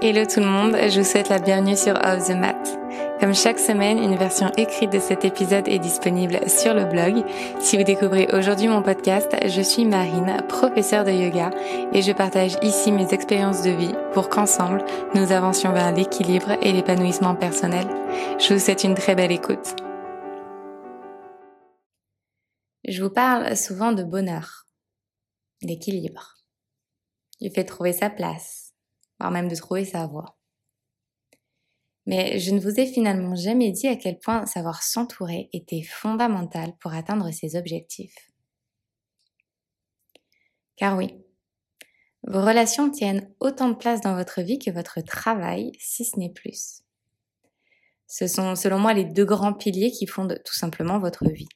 Hello tout le monde, je vous souhaite la bienvenue sur Off the Mat. Comme chaque semaine, une version écrite de cet épisode est disponible sur le blog. Si vous découvrez aujourd'hui mon podcast, je suis Marine, professeure de yoga, et je partage ici mes expériences de vie pour qu'ensemble, nous avancions vers l'équilibre et l'épanouissement personnel. Je vous souhaite une très belle écoute. Je vous parle souvent de bonheur, d'équilibre, du fait trouver sa place voire même de trouver sa voie. Mais je ne vous ai finalement jamais dit à quel point savoir s'entourer était fondamental pour atteindre ses objectifs. Car oui, vos relations tiennent autant de place dans votre vie que votre travail, si ce n'est plus. Ce sont selon moi les deux grands piliers qui fondent tout simplement votre vie.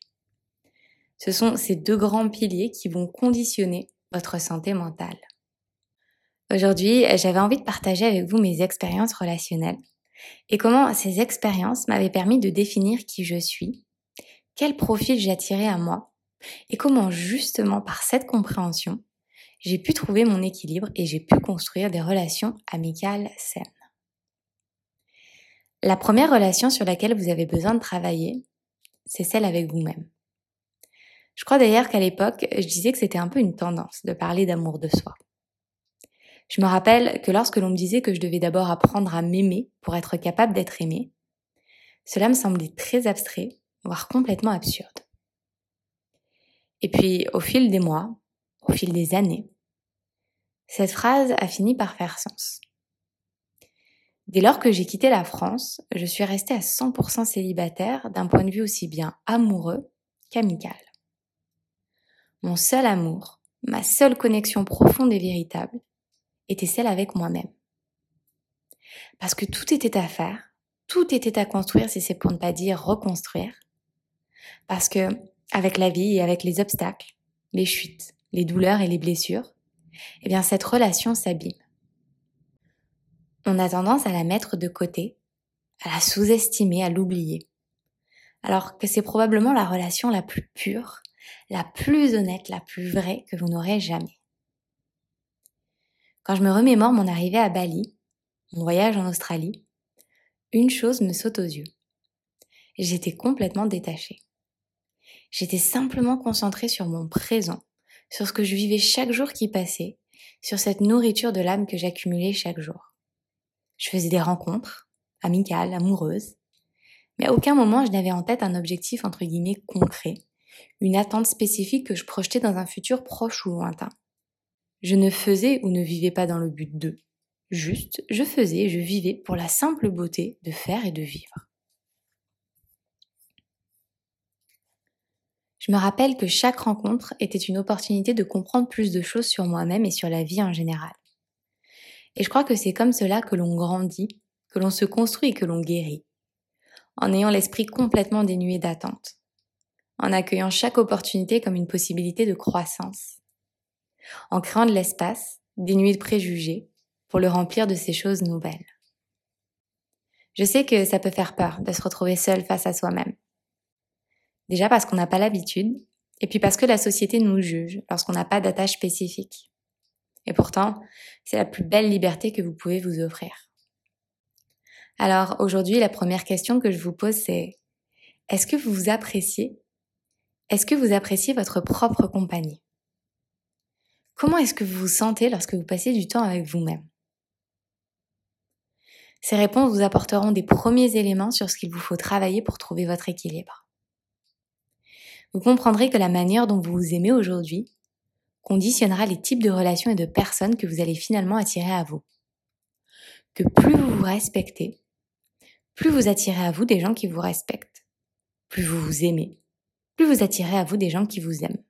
Ce sont ces deux grands piliers qui vont conditionner votre santé mentale. Aujourd'hui, j'avais envie de partager avec vous mes expériences relationnelles et comment ces expériences m'avaient permis de définir qui je suis, quel profil j'attirais à moi et comment justement par cette compréhension, j'ai pu trouver mon équilibre et j'ai pu construire des relations amicales saines. La première relation sur laquelle vous avez besoin de travailler, c'est celle avec vous-même. Je crois d'ailleurs qu'à l'époque, je disais que c'était un peu une tendance de parler d'amour de soi. Je me rappelle que lorsque l'on me disait que je devais d'abord apprendre à m'aimer pour être capable d'être aimé, cela me semblait très abstrait, voire complètement absurde. Et puis, au fil des mois, au fil des années, cette phrase a fini par faire sens. Dès lors que j'ai quitté la France, je suis restée à 100% célibataire d'un point de vue aussi bien amoureux qu'amical. Mon seul amour, ma seule connexion profonde et véritable, était celle avec moi-même. Parce que tout était à faire, tout était à construire si c'est pour ne pas dire reconstruire. Parce que avec la vie et avec les obstacles, les chutes, les douleurs et les blessures, eh bien cette relation s'abîme. On a tendance à la mettre de côté, à la sous-estimer, à l'oublier. Alors que c'est probablement la relation la plus pure, la plus honnête, la plus vraie que vous n'aurez jamais. Quand je me remémore mon arrivée à Bali, mon voyage en Australie, une chose me saute aux yeux. J'étais complètement détachée. J'étais simplement concentrée sur mon présent, sur ce que je vivais chaque jour qui passait, sur cette nourriture de l'âme que j'accumulais chaque jour. Je faisais des rencontres, amicales, amoureuses, mais à aucun moment je n'avais en tête un objectif entre guillemets concret, une attente spécifique que je projetais dans un futur proche ou lointain. Je ne faisais ou ne vivais pas dans le but de. Juste, je faisais, je vivais pour la simple beauté de faire et de vivre. Je me rappelle que chaque rencontre était une opportunité de comprendre plus de choses sur moi-même et sur la vie en général. Et je crois que c'est comme cela que l'on grandit, que l'on se construit et que l'on guérit, en ayant l'esprit complètement dénué d'attente, en accueillant chaque opportunité comme une possibilité de croissance, en créant de l'espace, dénué de préjugés, pour le remplir de ces choses nouvelles. Je sais que ça peut faire peur de se retrouver seul face à soi-même. Déjà parce qu'on n'a pas l'habitude, et puis parce que la société nous juge lorsqu'on n'a pas d'attache spécifique. Et pourtant, c'est la plus belle liberté que vous pouvez vous offrir. Alors aujourd'hui, la première question que je vous pose, c'est est-ce que vous vous appréciez? Est-ce que vous appréciez votre propre compagnie? Comment est-ce que vous vous sentez lorsque vous passez du temps avec vous-même? Ces réponses vous apporteront des premiers éléments sur ce qu'il vous faut travailler pour trouver votre équilibre. Vous comprendrez que la manière dont vous vous aimez aujourd'hui conditionnera les types de relations et de personnes que vous allez finalement attirer à vous. Que plus vous vous respectez, plus vous attirez à vous des gens qui vous respectent. Plus vous vous aimez, plus vous attirez à vous des gens qui vous aiment.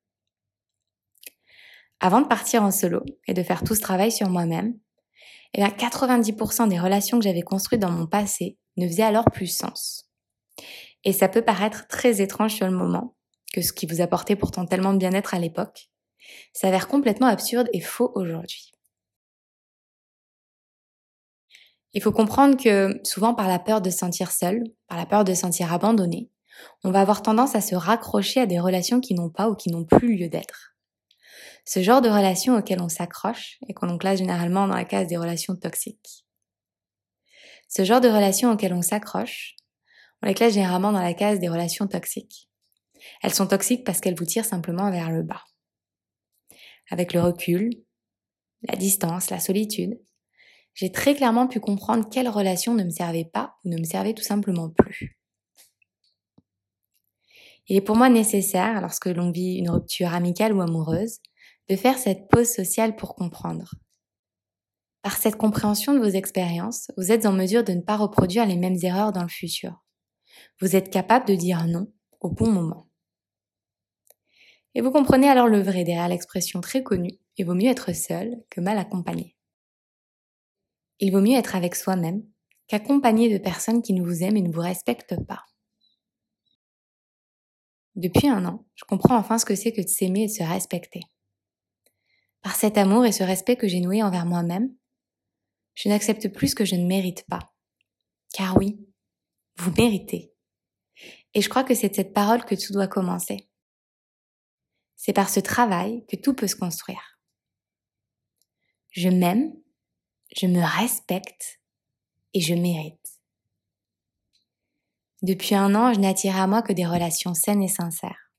Avant de partir en solo et de faire tout ce travail sur moi-même, eh bien 90% des relations que j'avais construites dans mon passé ne faisaient alors plus sens. Et ça peut paraître très étrange sur le moment, que ce qui vous apportait pourtant tellement de bien-être à l'époque, s'avère complètement absurde et faux aujourd'hui. Il faut comprendre que souvent par la peur de se sentir seul, par la peur de se sentir abandonné, on va avoir tendance à se raccrocher à des relations qui n'ont pas ou qui n'ont plus lieu d'être ce genre de relations auxquelles on s'accroche et qu'on classe généralement dans la case des relations toxiques. Ce genre de relations auxquelles on s'accroche, on les classe généralement dans la case des relations toxiques. Elles sont toxiques parce qu'elles vous tirent simplement vers le bas. Avec le recul, la distance, la solitude, j'ai très clairement pu comprendre quelles relations ne me servaient pas ou ne me servaient tout simplement plus. Il est pour moi nécessaire, lorsque l'on vit une rupture amicale ou amoureuse, de faire cette pause sociale pour comprendre. Par cette compréhension de vos expériences, vous êtes en mesure de ne pas reproduire les mêmes erreurs dans le futur. Vous êtes capable de dire non au bon moment. Et vous comprenez alors le vrai derrière l'expression très connue, il vaut mieux être seul que mal accompagné. Il vaut mieux être avec soi-même qu'accompagné de personnes qui ne vous aiment et ne vous respectent pas. Depuis un an, je comprends enfin ce que c'est que de s'aimer et de se respecter. Par cet amour et ce respect que j'ai noué envers moi-même, je n'accepte plus ce que je ne mérite pas. Car oui, vous méritez. Et je crois que c'est de cette parole que tout doit commencer. C'est par ce travail que tout peut se construire. Je m'aime, je me respecte et je mérite. Depuis un an, je n'attire à moi que des relations saines et sincères.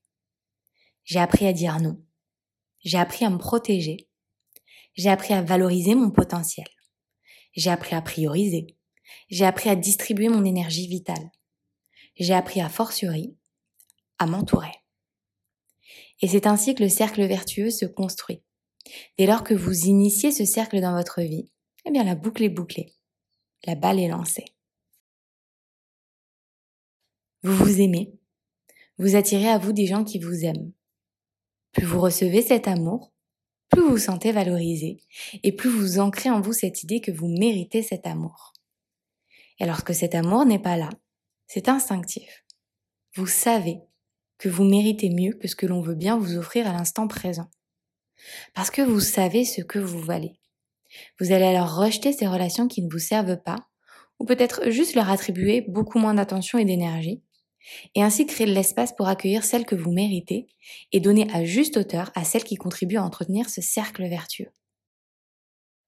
J'ai appris à dire non. J'ai appris à me protéger. J'ai appris à valoriser mon potentiel. J'ai appris à prioriser. J'ai appris à distribuer mon énergie vitale. J'ai appris à fortiori à m'entourer. Et c'est ainsi que le cercle vertueux se construit. Dès lors que vous initiez ce cercle dans votre vie, eh bien la boucle est bouclée. La balle est lancée. Vous vous aimez. Vous attirez à vous des gens qui vous aiment. Plus vous recevez cet amour, plus vous vous sentez valorisé et plus vous ancrez en vous cette idée que vous méritez cet amour. Et lorsque cet amour n'est pas là, c'est instinctif. Vous savez que vous méritez mieux que ce que l'on veut bien vous offrir à l'instant présent. Parce que vous savez ce que vous valez. Vous allez alors rejeter ces relations qui ne vous servent pas, ou peut-être juste leur attribuer beaucoup moins d'attention et d'énergie, et ainsi créer de l'espace pour accueillir celles que vous méritez et donner à juste hauteur à celles qui contribuent à entretenir ce cercle vertueux.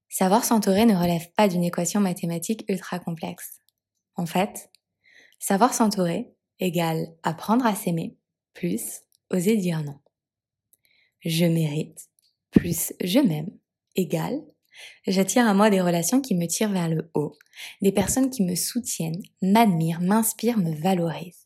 Savoir s'entourer ne relève pas d'une équation mathématique ultra complexe. En fait, savoir s'entourer égale apprendre à s'aimer plus oser dire non. Je mérite plus je m'aime égale J'attire à moi des relations qui me tirent vers le haut, des personnes qui me soutiennent, m'admirent, m'inspirent, me valorisent.